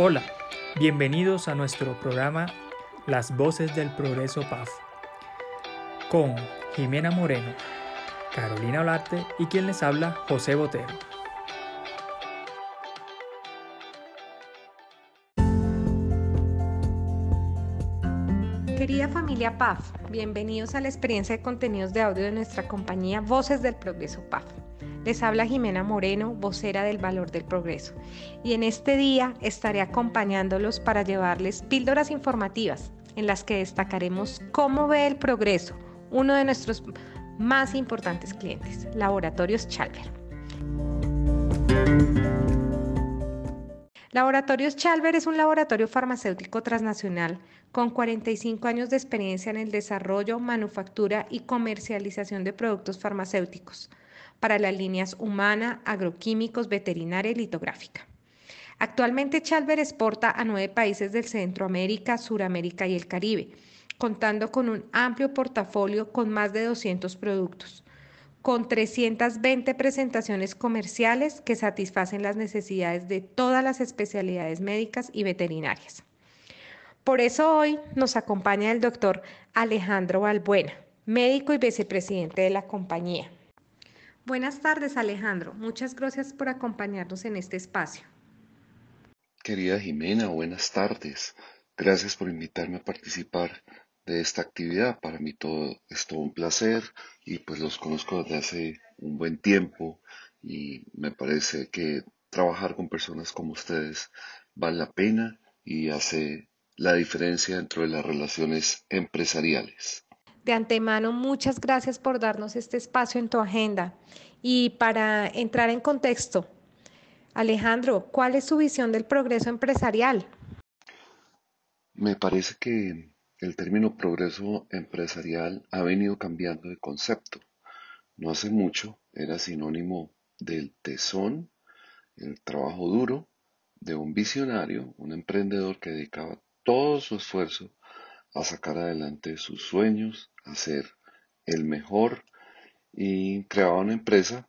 Hola, bienvenidos a nuestro programa Las Voces del Progreso PAF con Jimena Moreno, Carolina Olarte y quien les habla José Botero. Querida familia PAF, bienvenidos a la experiencia de contenidos de audio de nuestra compañía Voces del Progreso PAF. Les habla Jimena Moreno, vocera del Valor del Progreso, y en este día estaré acompañándolos para llevarles píldoras informativas en las que destacaremos cómo ve el progreso uno de nuestros más importantes clientes, Laboratorios Chalver. Laboratorios Chalver es un laboratorio farmacéutico transnacional con 45 años de experiencia en el desarrollo, manufactura y comercialización de productos farmacéuticos para las líneas humana, agroquímicos, veterinaria y litográfica. Actualmente Chalver exporta a nueve países del Centroamérica, Suramérica y el Caribe, contando con un amplio portafolio con más de 200 productos, con 320 presentaciones comerciales que satisfacen las necesidades de todas las especialidades médicas y veterinarias. Por eso hoy nos acompaña el doctor Alejandro Balbuena, médico y vicepresidente de la compañía. Buenas tardes, Alejandro. Muchas gracias por acompañarnos en este espacio. Querida Jimena, buenas tardes. Gracias por invitarme a participar de esta actividad. Para mí todo es todo un placer y pues los conozco desde hace un buen tiempo y me parece que trabajar con personas como ustedes vale la pena y hace la diferencia dentro de las relaciones empresariales. De antemano, muchas gracias por darnos este espacio en tu agenda. Y para entrar en contexto, Alejandro, ¿cuál es su visión del progreso empresarial? Me parece que el término progreso empresarial ha venido cambiando de concepto. No hace mucho era sinónimo del tesón, el trabajo duro de un visionario, un emprendedor que dedicaba todo su esfuerzo a sacar adelante sus sueños, a ser el mejor y creaba una empresa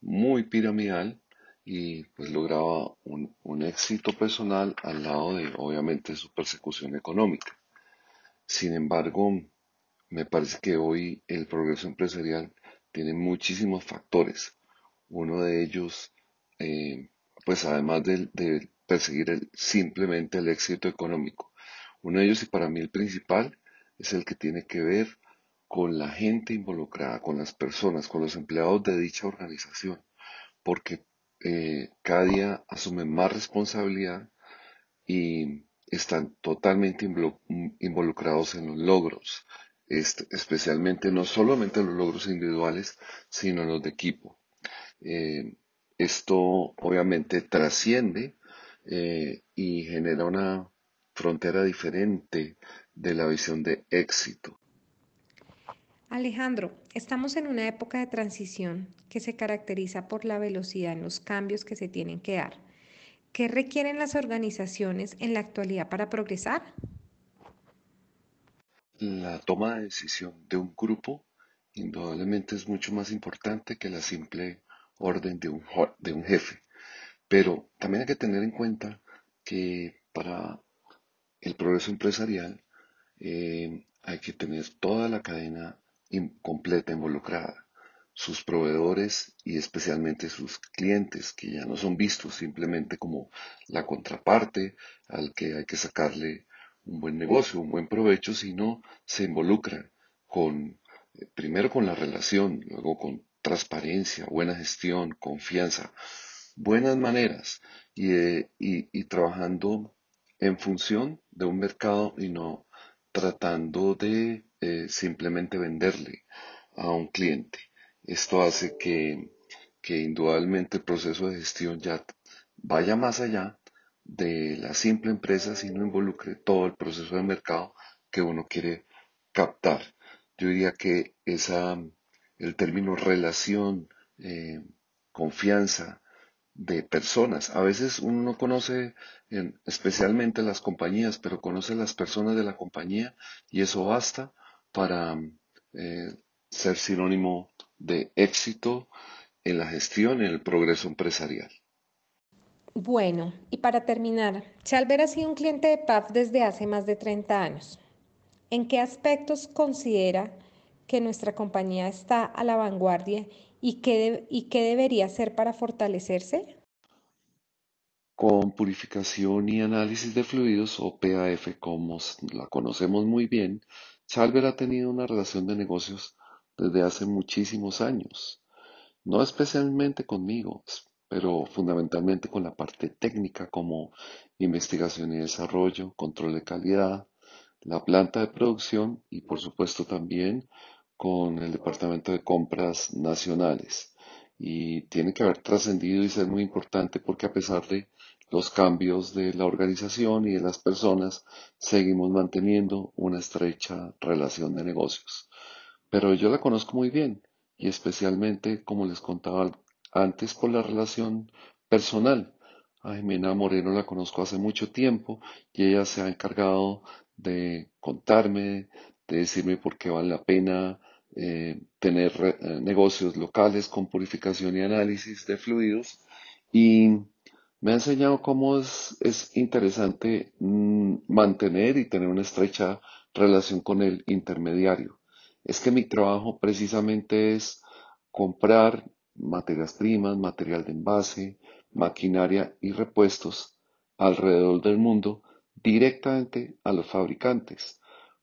muy piramidal y pues lograba un, un, éxito personal al lado de obviamente su persecución económica. Sin embargo, me parece que hoy el progreso empresarial tiene muchísimos factores. Uno de ellos, eh, pues además de, perseguir simplemente el éxito económico, uno de ellos y para mí el principal es el que tiene que ver con la gente involucrada, con las personas, con los empleados de dicha organización, porque eh, cada día asumen más responsabilidad y están totalmente involucrados en los logros, especialmente no solamente en los logros individuales, sino los de equipo. Eh, esto obviamente trasciende eh, y genera una frontera diferente de la visión de éxito. Alejandro, estamos en una época de transición que se caracteriza por la velocidad en los cambios que se tienen que dar. ¿Qué requieren las organizaciones en la actualidad para progresar? La toma de decisión de un grupo indudablemente es mucho más importante que la simple orden de un, de un jefe. Pero también hay que tener en cuenta que para el progreso empresarial eh, hay que tener toda la cadena completa involucrada, sus proveedores y especialmente sus clientes, que ya no son vistos simplemente como la contraparte al que hay que sacarle un buen negocio, un buen provecho, sino se involucran con, eh, primero con la relación, luego con transparencia, buena gestión, confianza, buenas maneras y, eh, y trabajando en función de un mercado y no tratando de eh, simplemente venderle a un cliente. Esto hace que, que indudablemente el proceso de gestión ya vaya más allá de la simple empresa, sino involucre todo el proceso de mercado que uno quiere captar. Yo diría que esa, el término relación, eh, confianza, de personas. A veces uno no conoce especialmente las compañías, pero conoce las personas de la compañía y eso basta para eh, ser sinónimo de éxito en la gestión, en el progreso empresarial. Bueno, y para terminar, Chalver ha sido un cliente de PAF desde hace más de 30 años. ¿En qué aspectos considera que nuestra compañía está a la vanguardia y qué, y qué debería hacer para fortalecerse? Con purificación y análisis de fluidos o PAF, como la conocemos muy bien, Chalver ha tenido una relación de negocios desde hace muchísimos años. No especialmente conmigo, pero fundamentalmente con la parte técnica como investigación y desarrollo, control de calidad, la planta de producción y por supuesto también con el departamento de compras nacionales. Y tiene que haber trascendido y ser muy importante porque a pesar de los cambios de la organización y de las personas, seguimos manteniendo una estrecha relación de negocios. Pero yo la conozco muy bien y especialmente, como les contaba antes por la relación personal. A Jimena Moreno la conozco hace mucho tiempo y ella se ha encargado de contarme, de decirme por qué vale la pena eh, tener eh, negocios locales con purificación y análisis de fluidos y me ha enseñado cómo es, es interesante mm, mantener y tener una estrecha relación con el intermediario. Es que mi trabajo precisamente es comprar materias primas, material de envase, maquinaria y repuestos alrededor del mundo directamente a los fabricantes,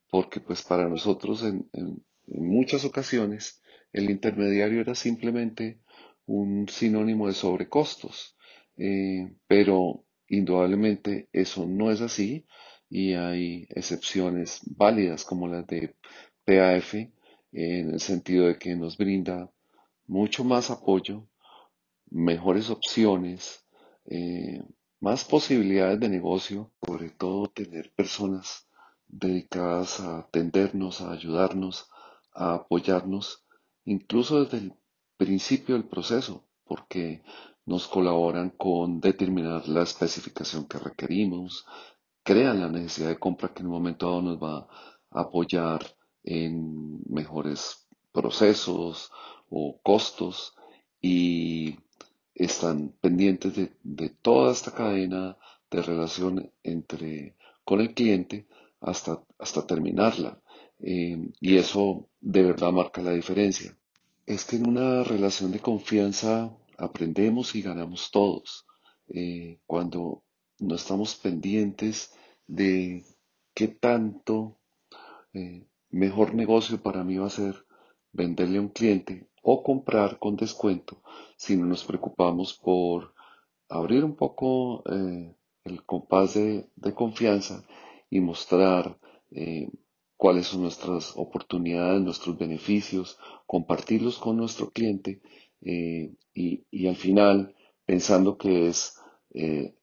porque pues para nosotros en, muchas ocasiones el intermediario era simplemente un sinónimo de sobrecostos, eh, pero indudablemente eso no es así y hay excepciones válidas como las de PAF en el sentido de que nos brinda mucho más apoyo, mejores opciones, eh, más posibilidades de negocio, sobre todo tener personas dedicadas a atendernos, a ayudarnos, a apoyarnos, incluso desde el principio del proceso, porque nos colaboran con determinar la especificación que requerimos, crean la necesidad de compra que en un momento dado nos va a apoyar en mejores procesos o costos y están pendientes de, toda esta cadena de relación entre con el cliente hasta, hasta terminarla. Eh, y eso de verdad marca la diferencia. Es que en una relación de confianza aprendemos y ganamos todos. Eh, cuando no estamos pendientes de qué tanto eh, mejor negocio para mí va a ser venderle a un cliente o comprar con descuento si no nos preocupamos por abrir un poco eh, el compás de, confianza y mostrar cuáles son nuestras oportunidades, nuestros beneficios, compartirlos con nuestro cliente eh, y, al final, pensando que es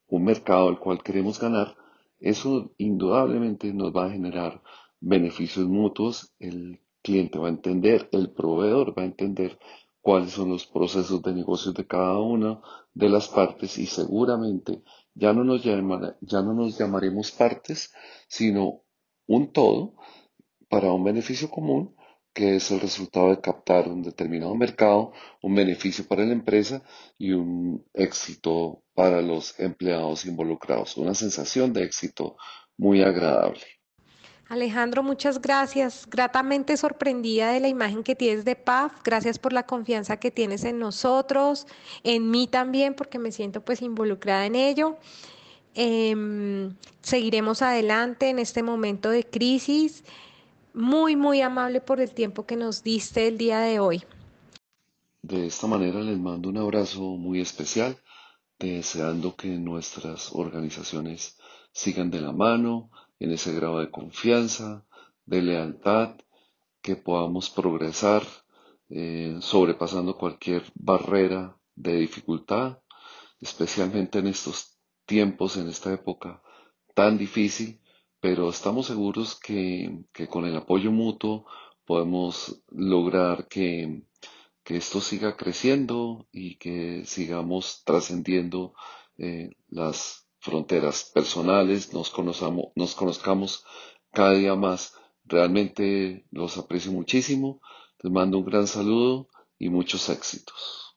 un mercado al cual queremos ganar, eso indudablemente nos va a generar beneficios mutuos. El cliente va a entender, el proveedor va a entender cuáles son los procesos de negocios de cada una de las partes y seguramente ya no nos, ya no nos llamaremos partes, sino un todo para un beneficio común que es el resultado de captar un determinado mercado, un beneficio para la empresa y un éxito para los empleados involucrados, una sensación de éxito muy agradable. Alejandro, muchas gracias. Gratamente sorprendida de la imagen que tienes de PAF. Gracias por la confianza que tienes en nosotros, en mí también, porque me siento pues involucrada en ello. Em, seguiremos adelante en este momento de crisis. Muy, muy amable por el tiempo que nos diste el día de hoy. De esta manera les mando un abrazo muy especial, deseando que nuestras organizaciones sigan de la mano en ese grado de confianza, de lealtad, que podamos progresar eh, sobrepasando cualquier barrera de dificultad, especialmente en estos tiempos, en esta época tan difícil, pero estamos seguros que, con el apoyo mutuo podemos lograr que, esto siga creciendo y que sigamos trascendiendo eh, las fronteras personales, nos, conozcamos, nos conozcamos cada día más. Realmente los aprecio muchísimo. Les mando un gran saludo y muchos éxitos.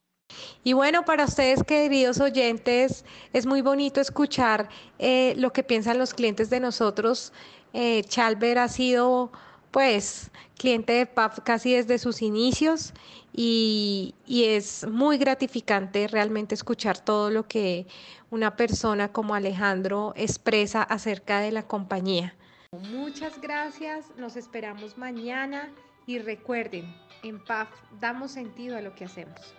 Y bueno, para ustedes, queridos oyentes, es muy bonito escuchar eh, lo que piensan los clientes de nosotros. Eh, Chalber ha sido, pues, cliente de PAF casi desde sus inicios y, y es muy gratificante realmente escuchar todo lo que una persona como Alejandro expresa acerca de la compañía. Muchas gracias, nos esperamos mañana y recuerden, en PAF damos sentido a lo que hacemos.